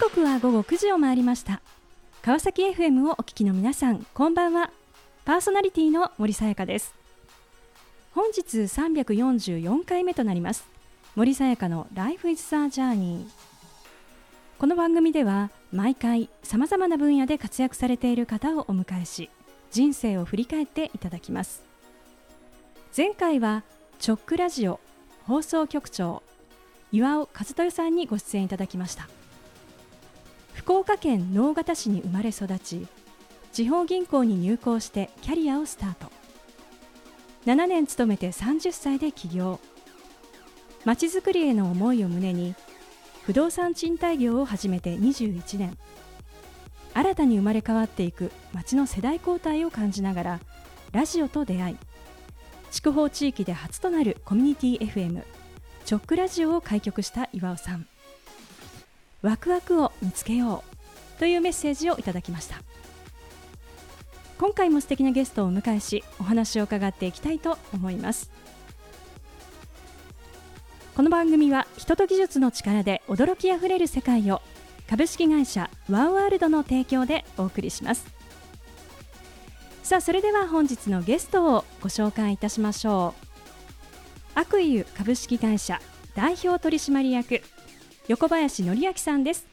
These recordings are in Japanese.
刻は午後9時を回りました。川崎 FM をお聞きの皆さんこんばんは。パーソナリティの森さやかです。本日344回目となります。森さやかの Life is a Journey この番組では毎回さまざまな分野で活躍されている方をお迎えし人生を振り返っていただきます。前回はチョックラジオ放送局長岩尾和豊さんにご出演いただきました。福岡県直方市に生まれ育ち地方銀行に入行してキャリアをスタート。7年勤めて30歳で起業。まちづくりへの思いを胸に不動産賃貸業を始めて21年。新たに生まれ変わっていく町の世代交代を感じながらラジオと出会い筑豊地域で初となるコミュニティ FM チョックラジオを開局した岩尾さん。ワクワクを見つけようというメッセージをいただきました。今回も素敵なゲストをお迎えしお話を伺っていきたいと思います。この番組は人と技術の力で驚きあふれる世界を株式会社ワンワールドの提供でお送りします。さあそれでは本日のゲストをご紹介いたしましょう。悪意株式会社代表取締役横林則明さんです。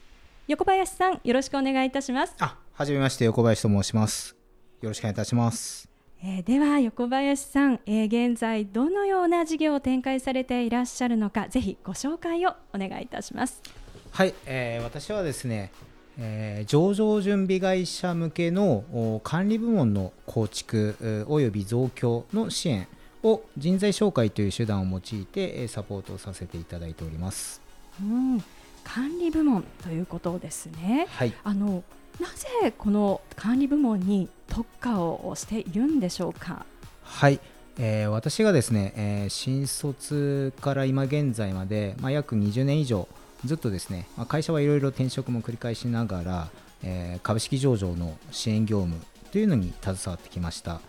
横林さんよろしくお願いいたします。あ、はじめまして横林と申します。よろしくお願いいたします。えー、では横林さん、えー、現在どのような事業を展開されていらっしゃるのかぜひご紹介をお願いいたします。はい、えー、私はですね、えー、上場準備会社向けの管理部門の構築および増強の支援を人材紹介という手段を用いてサポートさせていただいております。うん管理部門ということですね。はい、あのなぜこの管理部門に特化をしているんでしょうか？はい、えー、私がですね、えー、新卒から今現在まで、まあ、約20年以上ずっとですね、まあ、会社はいろいろ転職も繰り返しながら、えー、株式上場の支援業務というのに携わってきました。ま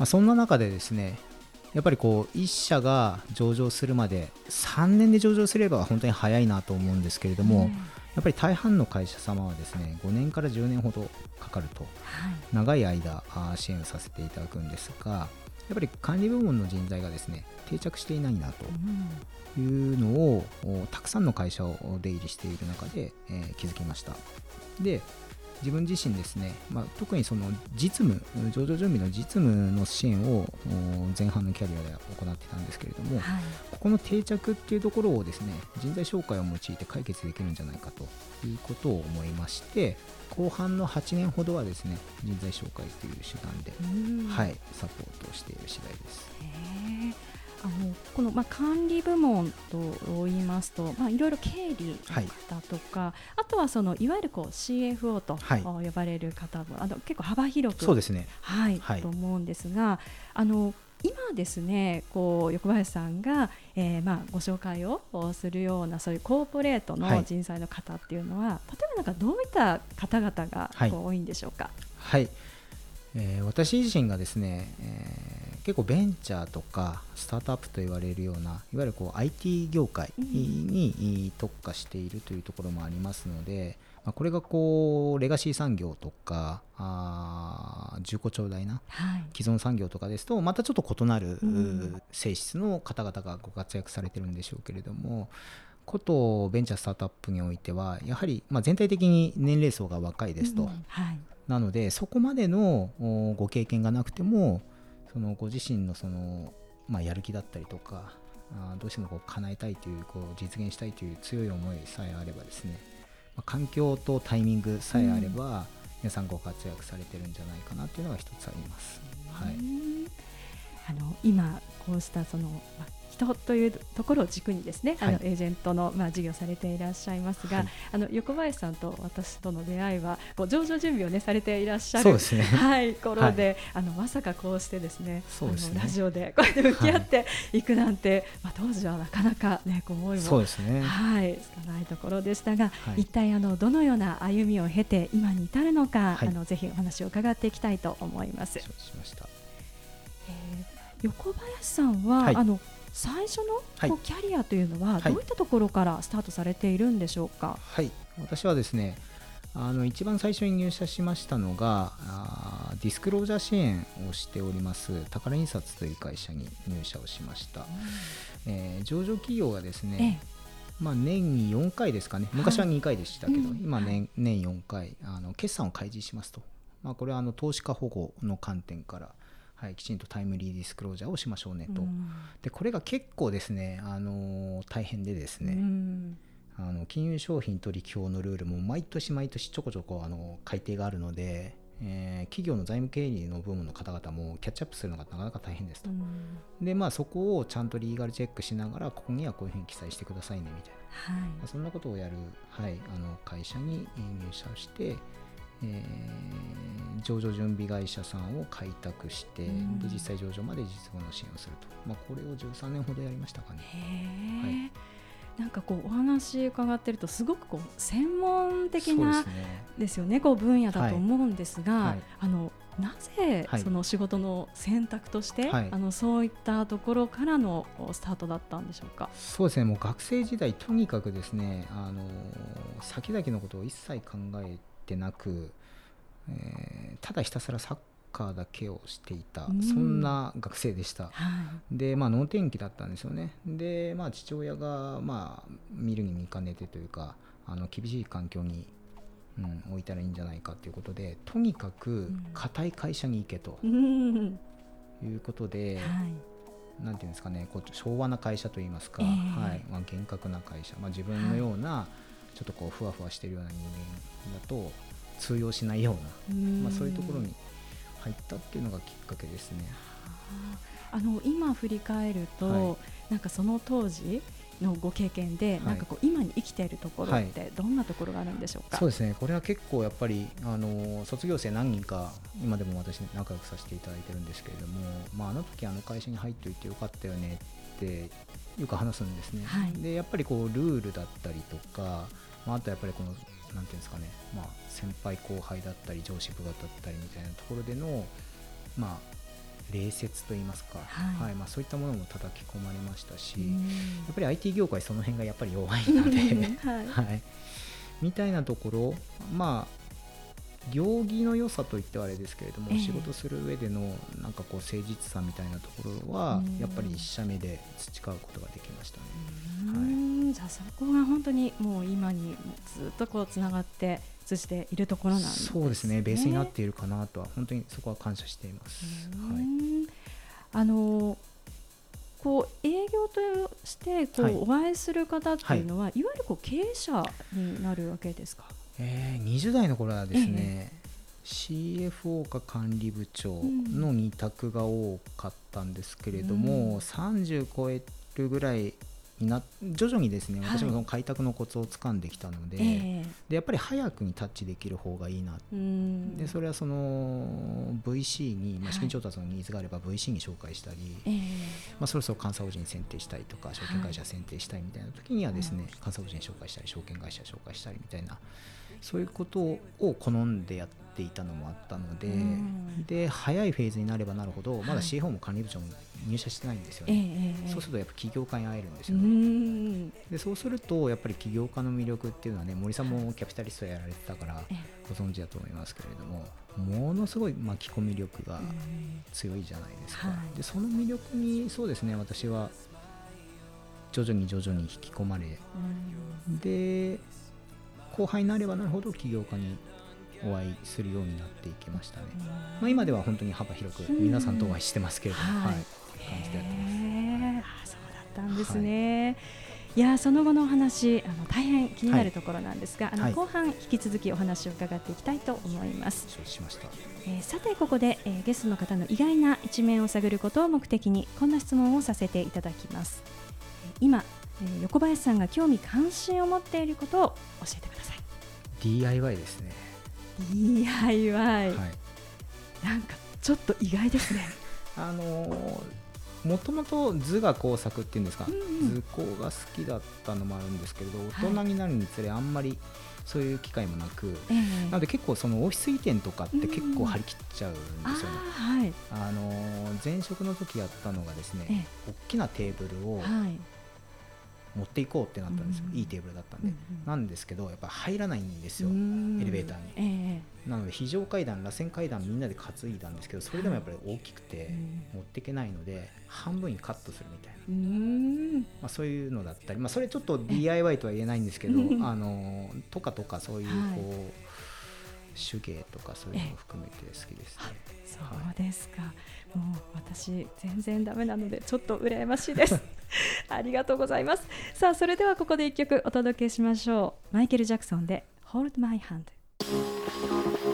あ、そんな中でですね、やっぱりこう1社が上場するまで3年で上場すれば本当に早いなと思うんですけれども、うん、やっぱり大半の会社様はですね5年から10年ほどかかると、はい、長い間支援させていただくんですがやっぱり管理部門の人材がですね定着していないなというのを、うん、たくさんの会社を出入りしている中で、えー、気づきました。で自分自身ですね、まあ、特にその実務、上場準備の実務の支援を前半のキャリアで行ってたんですけれども、はい、ここの定着っていうところをですね人材紹介を用いて解決できるんじゃないかということを思いまして後半の8年ほどはですね人材紹介という手段で、はい、サポートをしている次第です。あのこの、まあ、管理部門と言いますと、まあ、いろいろ経理の方とか、はい、あとはそのいわゆるこう CFO と呼ばれる方も、はい、あの結構幅広くそうですね、はい、はい、と思うんですがあの今ですねこう横林さんが、えー、まあご紹介をするようなそういうコーポレートの人材の方っていうのは、例えばなんかどういった方々がこう多いんでしょうか？はい、えー、私自身がですね、えー結構ベンチャーとかスタートアップと言われるようないわゆるこう IT 業界に特化しているというところもありますので、まあ、これがこうレガシー産業とかあ重厚長大な既存産業とかですとまたちょっと異なる性質の方々がご活躍されてるんでしょうけれどもことベンチャースタートアップにおいてはやはりまあ全体的に年齢層が若いですと、うん。はい、なのでそこまでのご経験がなくてもそのご自身のその、まあ、やる気だったりとかあどうしてもこう叶えたいというこう実現したいという強い思いさえあればですね、まあ、環境とタイミングさえあれば、うん、皆さんご活躍されてるんじゃないかなというのが一つあります。はい、あの今こうしたその、まあ人というところを軸にですね、はい、あのエージェントのまあ事業されていらっしゃいますが、はい、あの横林さんと私との出会いはこう上場準備をねされていらっしゃる、ね、はい頃で、はい、あのまさかこうしてですね、あのラジオでこうやって向き合っていくなんて、まあ当時はなかなかねこう思いもそうですね。はいつかないところでしたが、一体あのどのような歩みを経て今に至るのか、あのぜひお話を伺っていきたいと思います。しました。えー、横林さんは、あの最初のキャリアというのははい。どういったところからスタートされているんでしょうか？はい、私はですねあの一番最初に入社しましたのがあーディスクロージャー支援をしております宝印刷という会社に入社をしました、えー上場企業がですえね、まあ、年に4回ですかね。昔は2回でしたけど、うん。今年年4回あの決算を開示しますと、まあ、これはあの投資家保護の観点から、はい、きちんとタイムリーディスクロージャーをしましょうねと、うん。でこれが結構ですね、あのー大変でですね、うん。あの金融商品取引法のルールも毎年毎年ちょこちょこあの改定があるので、えー企業の財務経理の部門の方々もキャッチアップするのがなかなか大変ですと。でまあそこをちゃんとリーガルチェックしながらここにはこういうふうに記載してくださいねみたいな、はい。まあそんなことをやる、はい、あの会社にえー入社をして、えー上場準備会社さんを開拓して、うん。で実際上場まで実務の支援をすると、まあ、これを13年ほどやりましたかね。なんかこうお話伺ってるとすごくこう専門的なですよねこう分野だと思うんですが、はい。あのなぜはい。その仕事の選択として、はい。あのそういったところからのスタートだったんでしょうか？そうですね、もう学生時代、とにかくですね、あの先々のことを一切考えてなく、えーただひたすらサッカーだけをしていた、うんそんな学生でした。はい。で、まあ、能天気だったんですよね。で、まあ、父親が、まあ、見るに見かねてというか、あの厳しい環境に、うん、置いたらいいんじゃないかということで、とにかくん固い会社に行けとうん。いうことで、はい。なんていうんですかね、こう昭和な会社といいますか、ええはいまあ、厳格な会社、まあ、自分のような、ちょっとこうふわふわしてるような人間だと通用しないような、まあ、そういうところに入ったっていうのがきっかけですね。あの今振り返ると、はい。なんかその当時のご経験で、い。なんかこう今に生きているところはい。ってどんなところがあるんでしょうか？そうですね、これは結構やっぱり、あの卒業生何人か、今でも私、仲良くさせていただいてるんですけれども、まあ、あの時あの会社に入っておいてよかったよねってよく話すんですね。はいでやっぱりこうルールだったりとか、まあ、あとやっぱりこの、なんていうんですかね、まあ、先輩後輩だったり、上司部下だったりみたいなところでの、まあ、礼節といいますか、はいまあ、そういったものも叩き込まれましたし、うんやっぱり IT 業界、その辺がやっぱり弱いので。はい。はい、みたいなところ、まあ、行儀の良さといってはあれですけれども、ええ仕事する上でのなんかこう誠実さみたいなところはうん、やっぱり一社目で培うことができましたね。うんじゃあそこが本当にもう今にずっとこうつながって通じているところなんですね。そうですね、ベースになっているかなとは、本当にそこは感謝しています。うはい、んあのこう営業としてこう、はいお会いする方っていうのは、い、わゆるこう経営者になるわけですか？えー20代の頃はですね、CFO か管理部長の2択が多かったんですけれども、うん。30超えるぐらいにな徐々にですねはい。私もその開拓のコツをつかんできたので,、ええ。でやっぱり早くにタッチできる方がいいな。うん。でそれはその VC に、まあ、はい。資金調達のニーズがあれば VC に紹介したり、ええ。まあ、そろそろ監査法人選定したいとか証券会社選定したいみたいな時にはですね、監査法人紹介したり証券会社紹介したりみたいなそういうことを好んでやっていたのもあったので、うん。で早いフェーズになればなるほどまだはい CFO も管理部長も入社してないんですよええね、ええそうするとやっぱ起業家に会えるんですうよね、ん。でそうするとやっぱり起業家の魅力っていうのはね森さんもキャピタリストやられてたからええ。ご存知だと思いますけれどもものすごい巻き込み力がうん強いじゃないですか、はい。でその魅力にそうですね私は徐々に徐々に引き込まれうん。で後輩になればなるほど起業家にお会いするようになっていきましたね、まあ、今では本当に幅広く皆さんとお会いしてますけれども、はい。はい。感じでやってます。へえあそうだったんですね。い、やその後のお話あの大変気になるところなんですが、あのはい。後半引き続きお話を伺っていきたいと思います。承知しました。えーさてここで、えーゲストの方の意外な一面を探ることを目的にこんな質問をさせていただきます。えー今、えー横林さんが興味関心を持っていることを教えてください。DIY ですね。DIY、はい。なんかちょっと意外ですね。あのーもともと図画工作っていうんですか、うんうん。図工が好きだったのもあるんですけれどはい。大人になるにつれあんまりそういう機会もなく、ええ。なので結構そのオフィス移転とかって結うん。構張り切っちゃうんですよね。あーはい。あのー前職の時やったのがですね、え。大きなテーブルをはい持っていこうってなったんですよ、うん。いいテーブルだったんで、なんですけどやっぱ入らないんですよ、うん。エレベーターに。えなので非常階段螺旋階段みんなで担いだんですけどそれでもやっぱり大きくてえ持っていけないので半分にカットするみたいな、うん。まあ、そういうのだったり、まあ、それちょっと DIY とは言えないんですけどうん。あのーとかとかそういうはい。こう、手芸とかそういうのも含めて好きですね。そうですか、もう私全然ダメなのでちょっと羨ましいです。ありがとうございます。さあそれではここで一曲お届けしましょう。マイケル・ジャクソンで Hold My Hand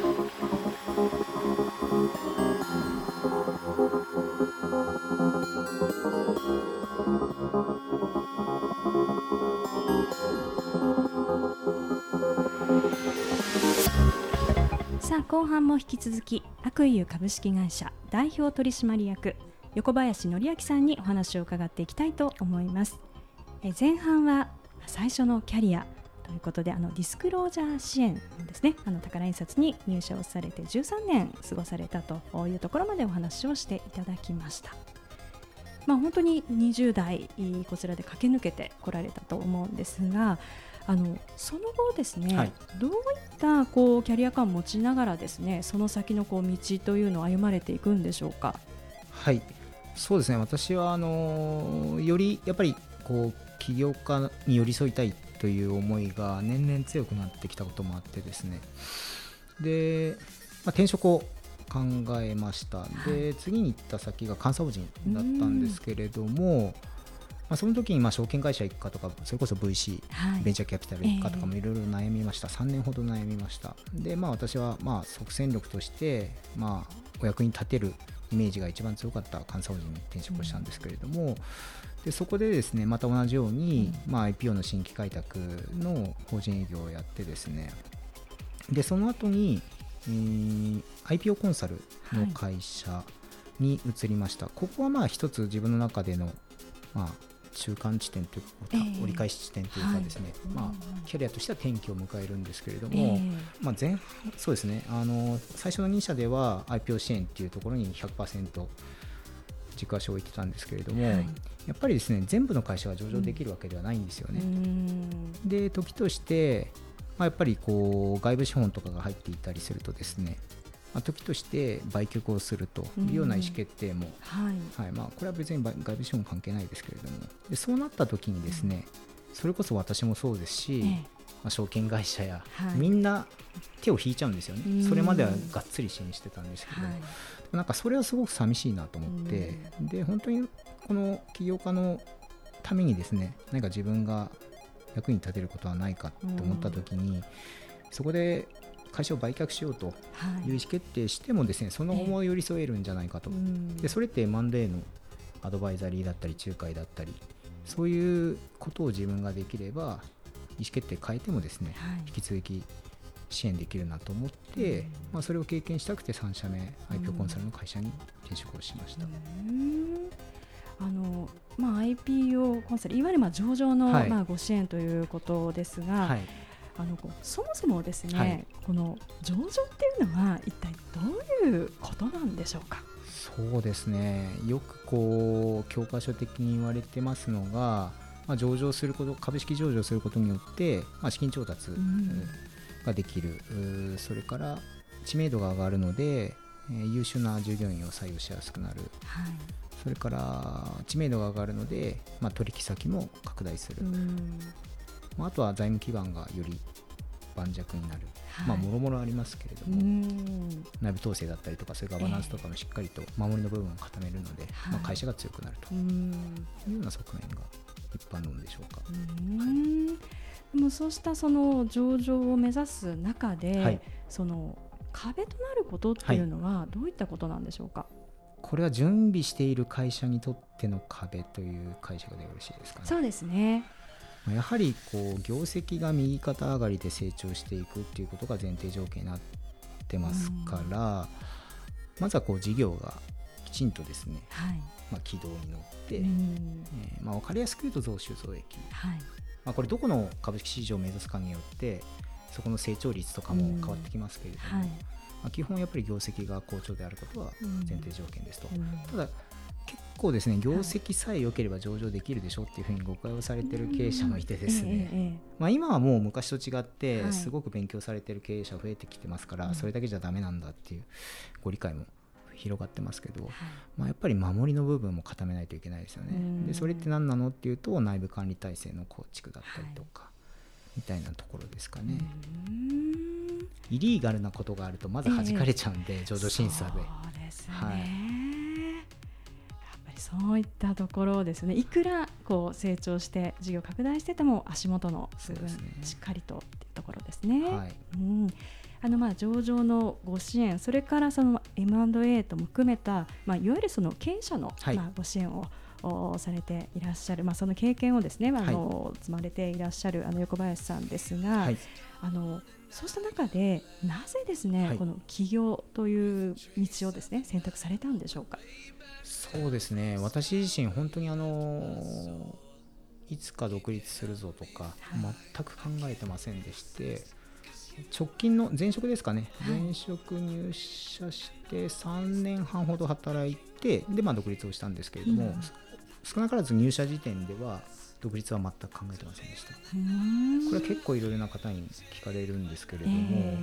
後半も引き続き悪意株式会社代表取締役横林則明さんにお話を伺っていきたいと思います。え前半は最初のキャリアということであのディスクロージャー支援ですね。あの宝印刷に入社をされて13年過ごされたというところまでお話をしていただきました。まあ本当に20代こちらで駆け抜けてこられたと思うんですがあのその後ですね、はい。どういったこうキャリア感を持ちながらですねその先のこう道というのを歩まれていくんでしょうか？はい。そうですね。私はあのーよりやっぱりこう起業家に寄り添いたいという思いが年々強くなってきたこともあってですね。で、まあ、転職を考えました、で次に行った先が監査法人だったんですけれども、まあ、その時にまあ証券会社行くかとかそれこそ VC はい。ベンチャーキャピタル行くかとかもいろいろ悩みました、3年ほど悩みました。でまあ私はまあ即戦力としてまあお役に立てるイメージが一番強かった監査法人に転職をしたんですけれども、でそこでですねまた同じように、まあ、IPO の新規開拓の法人営業をやってですねでその後に、えー IPO コンサルの会社に移りました、ここはまあ一つ自分の中での、まあ、中間地点というか、ええ。折り返し地点というかですね、はい。まあ、キャリアとしては転機を迎えるんですけれども、ええ。まあ、前半そうですねあの最初の2社では IPO 支援っていうところに100%軸足を置いてたんですけれども、はい。やっぱりですね全部の会社が上場できるわけではないんですよね。うん。で時として、まあ、やっぱりこう外部資本とかが入っていたりするとですね、まあ、時として売却をするというような意思決定も、はい。はい。まあ、これは別に外部資本関係ないですけれども。でそうなった時にですね、それこそ私もそうですし、ええ。まあ、証券会社や、はい。みんな手を引いちゃうんですよね、うん。それまではがっつり支援してたんですけど、はい。なんかそれはすごく寂しいなと思って、で本当にこの起業家のためにですね何か自分が役に立てることはないかと思った時に、そこで会社を売却しようとはい。いう意思決定してもですねその後も寄り添えるんじゃないかと、うん。でそれって M&A のアドバイザリーだったり仲介だったりそういうことを自分ができれば意思決定変えてもですねはい。引き続き支援できるなと思って、うん。まあ、それを経験したくて3社目 IPO コンサルの会社に転職をしました、うん。あのまあ、IPO コンサルいわゆるまあ上場の、はい。まあ、ご支援ということですが、はいあのそもそもですね、はい。この上場っていうのは一体どういうことなんでしょうか？そうですね。よくこう教科書的に言われてますのが、まあ、上場すること株式上場することによって、まあ、資金調達うん。ができる、うーそれから知名度が上がるので、えー優秀な従業員を採用しやすくなる。はい。それから知名度が上がるので、まあ、取引先も拡大する、うんまあ、あとは財務基盤がより盤石になる、まあはいもろもろありますけれどうも、ん内部統制だったりとかそういうガバナンスとかもしっかりと守りの部分を固めるので、はいまあ、会社が強くなるとうんいうような側面が一般論でしょうか。うんでもそうしたその上場を目指す中で、はいその壁となることっていうのはどういったことなんでしょうか？これは準備している会社にとっての壁という解釈でよろしいですかね。そうですね。まあやはりこう業績が右肩上がりで成長していくっていうことが前提条件になってますから、まずはこう事業がきちんとですね、はい。まあ、軌道に乗って、うん。えーまあ、分かりやすく言うと増収増益、はい。まあ、これどこの株式市場を目指すかによってそこの成長率とかも変わってきますけれども、はい。まあ、基本やっぱり業績が好調であることはうん。前提条件ですと、うん。ただ結構ですね業績さえ良ければ上場できるでしょっていうふうに誤解をされてる経営者もいてですね、ええええまあ、今はもう昔と違ってはい。すごく勉強されてる経営者増えてきてますから、うんそれだけじゃダメなんだっていうご理解も広がってますけど、はい。まあ、やっぱり守りの部分も固めないといけないですよね。うん。でそれって何なのっていうと内部管理体制の構築だったりとか、みたいなところですかね。うん。イリーガルなことがあるとまず弾かれちゃうんで、上場審査で。ですね、はいそういったところですね。いくらこう成長して事業拡大してても足元の部分、しっかりとっていうところですね。はい。うん。あのまあ上場のご支援それからその M&A とも含めた、まあ、いわゆるその経営者の、はい。まあ、ご支援をおされていらっしゃる、まあ、その経験をですね、まああの積まれていらっしゃるあの横林さんですが、はい。あのそうした中でなぜですね、はい。この起業という道をですね選択されたんでしょうか？そうですね。私自身本当にあのいつか独立するぞとかはい。全く考えてませんでして直近の前職ですかね、はい。前職入社して3年半ほど働いてで、まあ、独立をしたんですけれども、うん少なからず入社時点では独立は全く考えてませんでした。ここれは結構いろいろな方に聞かれるんですけれどえも、え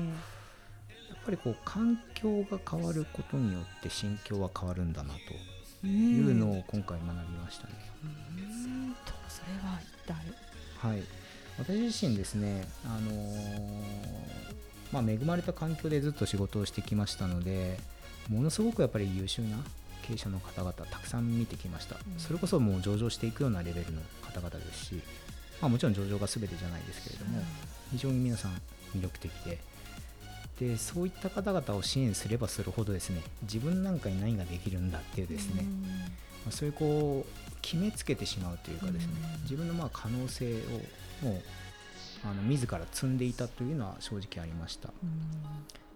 やっぱりこう環境が変わることによって心境は変わるんだなといいうのを今回学びましたね。それは一体？はい、私自身ですね、あのーまあ、恵まれた環境でずっと仕事をしてきましたのでものすごくやっぱり優秀な経営者の方々たくさん見てきました、ん。それこそもう上場していくようなレベルの方々ですし、まあ、もちろん上場が全てじゃないですけれども、非常に皆さん魅力的で。でそういった方々を支援すればするほどですね自分なんかに何ができるんだっていうですね、まあ、そういうこう決めつけてしまうというかですね、うん。自分のまあ可能性をもうあの自ら積んでいたというのは正直ありました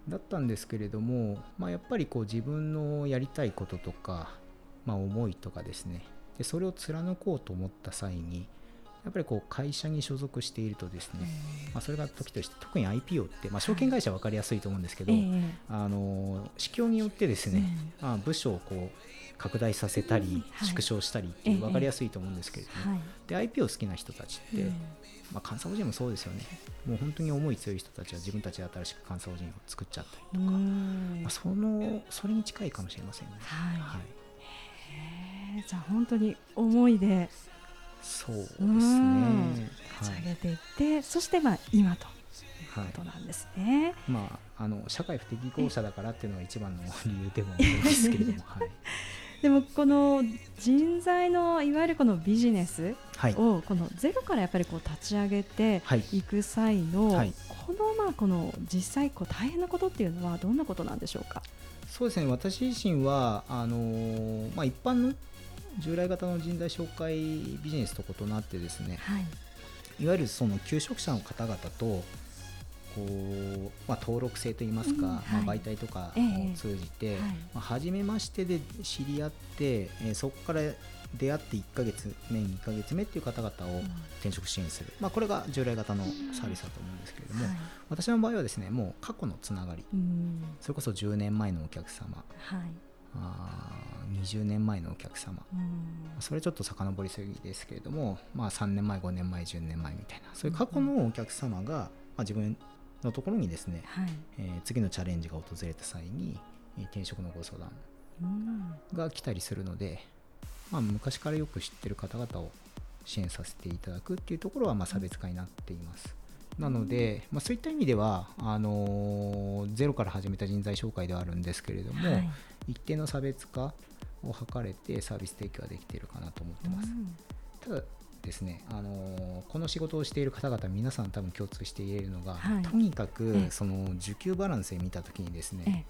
だったんですけれども、まあ、やっぱりこう自分のやりたいこととか、まあ、思いとかですね。でそれを貫こうと思った際にやっぱりこう会社に所属しているとですね、まあ、それが時として特に IPO って、まあ、証券会社は分かりやすいと思うんですけど、ええ。あの市況によってですね、まあ、部署をこう拡大させたり、縮小したりっていう分かりやすいと思うんですけれども、はい。で IPO 好きな人たちって、うん。まあ、監査法人もそうですよね。もう本当に思い強い人たちは自分たちで新しく監査法人を作っちゃったりとか、うん。まあ、そのそれに近いかもしれませんね。はい。はい、じゃあ本当に思いで。そうですうん。ね。はい。立ち上げていって、そしてまあ今というはい。ことなんですね。まあ、あの社会不適合者だからっていうのが一番の理由でもあるんですけれども、はいでもこの人材のいわゆるこのビジネスはいをこのゼロからやっぱりこう立ち上げてはいいく際の、はいこのまあこの実際こう大変なことっていうのはどんなことなんでしょうか？そうですね私自身はあのーまあ、一般の従来型の人材紹介ビジネスと異なってですねはい。いわゆるその求職者の方々とこう、まあ、登録制といいますか、うんはい。まあ、媒体とかええ。を通じて、はい。まあ、初めましてで知り合って、えーそこから出会って1ヶ月目2ヶ月目っていう方々を転職支援する、まあ、これが従来型のサービスだと思うんですけれども、はい。私の場合はですねもう過去のつながり。うん。それこそ10年前のお客様。はい。あー20年前のお客様。うん。それちょっと遡りすぎですけれども、まあ、3年前5年前10年前みたいな。そういう過去のお客様が、まあ、自分のところにですね、はい。えー次のチャレンジが訪れた際に、えー転職のご相談うんが来たりするので、まあ、昔からよく知ってる方々を支援させていただくっていうところはまあ差別化になっています。なので、まあ、そういった意味ではあのーゼロから始めた人材紹介ではあるんですけれども、はい一定の差別化を図れてサービス提供ができているかなと思ってます。ただですね、あのーこの仕事をしている方々皆さん多分共通して言えるのが、はい。とにかくええ。その需給バランスで見たときにですね、ええ。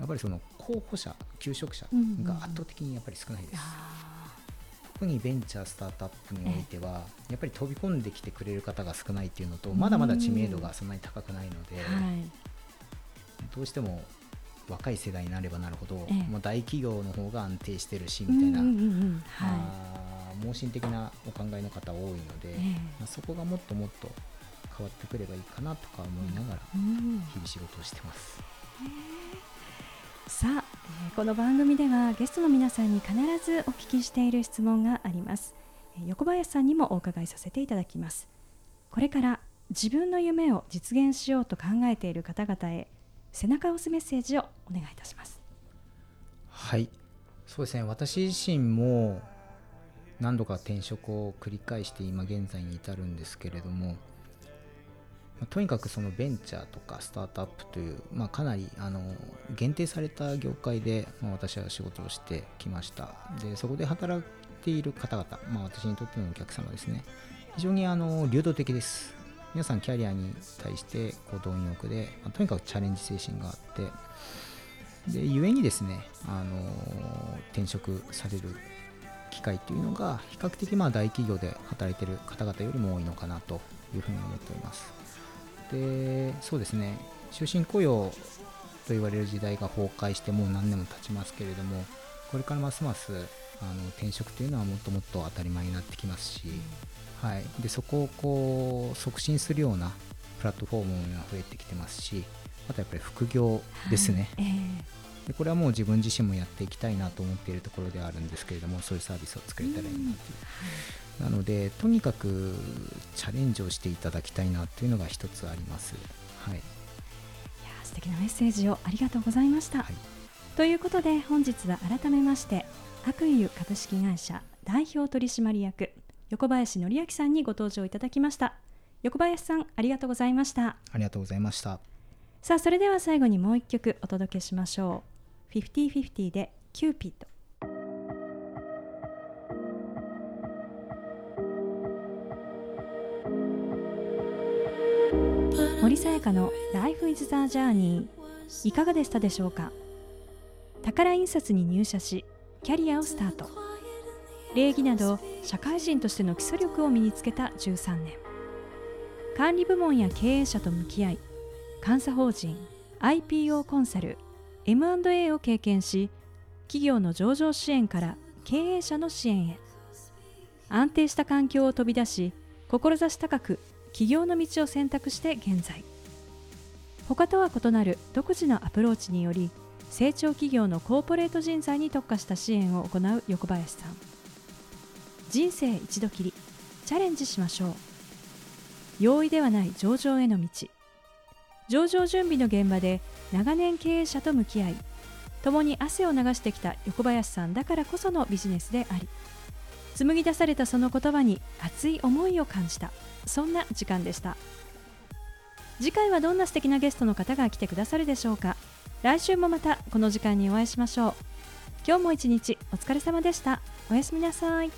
やっぱりその候補者求職者うんうんうん。が圧倒的にやっぱり少ないです、あ特にベンチャースタートアップにおいては、やっぱり飛び込んできてくれる方が少ないっていうのとうん。まだまだ知名度がそんなに高くないので、ーはい。どうしても若い世代になればなるほど、ええ。もう大企業の方が安定してるしみたいな、うんうんうんうん。はあー盲信的なお考えの方多いので、まあ、そこがもっともっと変わってくればいいかなとか思いながら日々仕事をしてます。さあ、えーこの番組ではゲストの皆さんに必ずお聞きしている質問があります、えー横林さんにもお伺いさせていただきます。これから自分の夢を実現しようと考えている方々へ背中を押すメッセージをお願いいたします。はい。そうですね。私自身も何度か転職を繰り返して今現在に至るんですけれども、まとにかくそのベンチャーとかスタートアップという、まあ、かなりあの限定された業界で、ま、私は仕事をしてきました。でそこで働いている方々、まあ、私にとってのお客様ですね。非常にあの流動的です。皆さんキャリアに対してこう貪欲で、まあとにかくチャレンジ精神があってで故にですね、あの転職される機会というのが比較的まあ大企業で働いている方々よりも多いのかなというふうに思っております。で、そうですね、終身雇用と言われる時代が崩壊してもう何年も経ちますけれども、これからますますあの転職というのはもっともっと当たり前になってきますし、はい、でそこをこう促進するようなプラットフォームが増えてきてますし、あとやっぱり副業ですね。はいえでこれはもう自分自身もやっていきたいなと思っているところではあるんですけれどもそういうサービスを作れたらいいなという、なのでとにかくチャレンジをしていただきたいなというのが一つあります。はい、ーいやー素敵なメッセージをありがとうございました、はい、ということで本日は改めまして白湯株式会社代表取締役横林範明さんにご登場いただきました。横林さんありがとうございました。ありがとうございました。さあそれでは最後にもう一曲お届けしましょう FIFTY FIFTY でキューピッド森さやかの Life is the Journey いかがでしたでしょうか？宝印刷に入社しキャリアをスタート。礼儀など社会人としての基礎力を身につけた13年。管理部門や経営者と向き合い監査法人 IPO コンサル M&A を経験し企業の上場支援から経営者の支援へ。安定した環境を飛び出し志高く起業の道を選択して現在。他とは異なる独自のアプローチにより成長企業のコーポレート人材に特化した支援を行う横林さん。人生一度きりチャレンジしましょう。容易ではない上場への道。上場準備の現場で長年経営者と向き合い共に汗を流してきた横林さんだからこそのビジネスであり紡ぎ出されたその言葉に熱い思いを感じた。そんな時間でした。次回はどんな素敵なゲストの方が来てくださるでしょうか。来週もまたこの時間にお会いしましょう。今日も一日お疲れ様でした。おやすみなさい。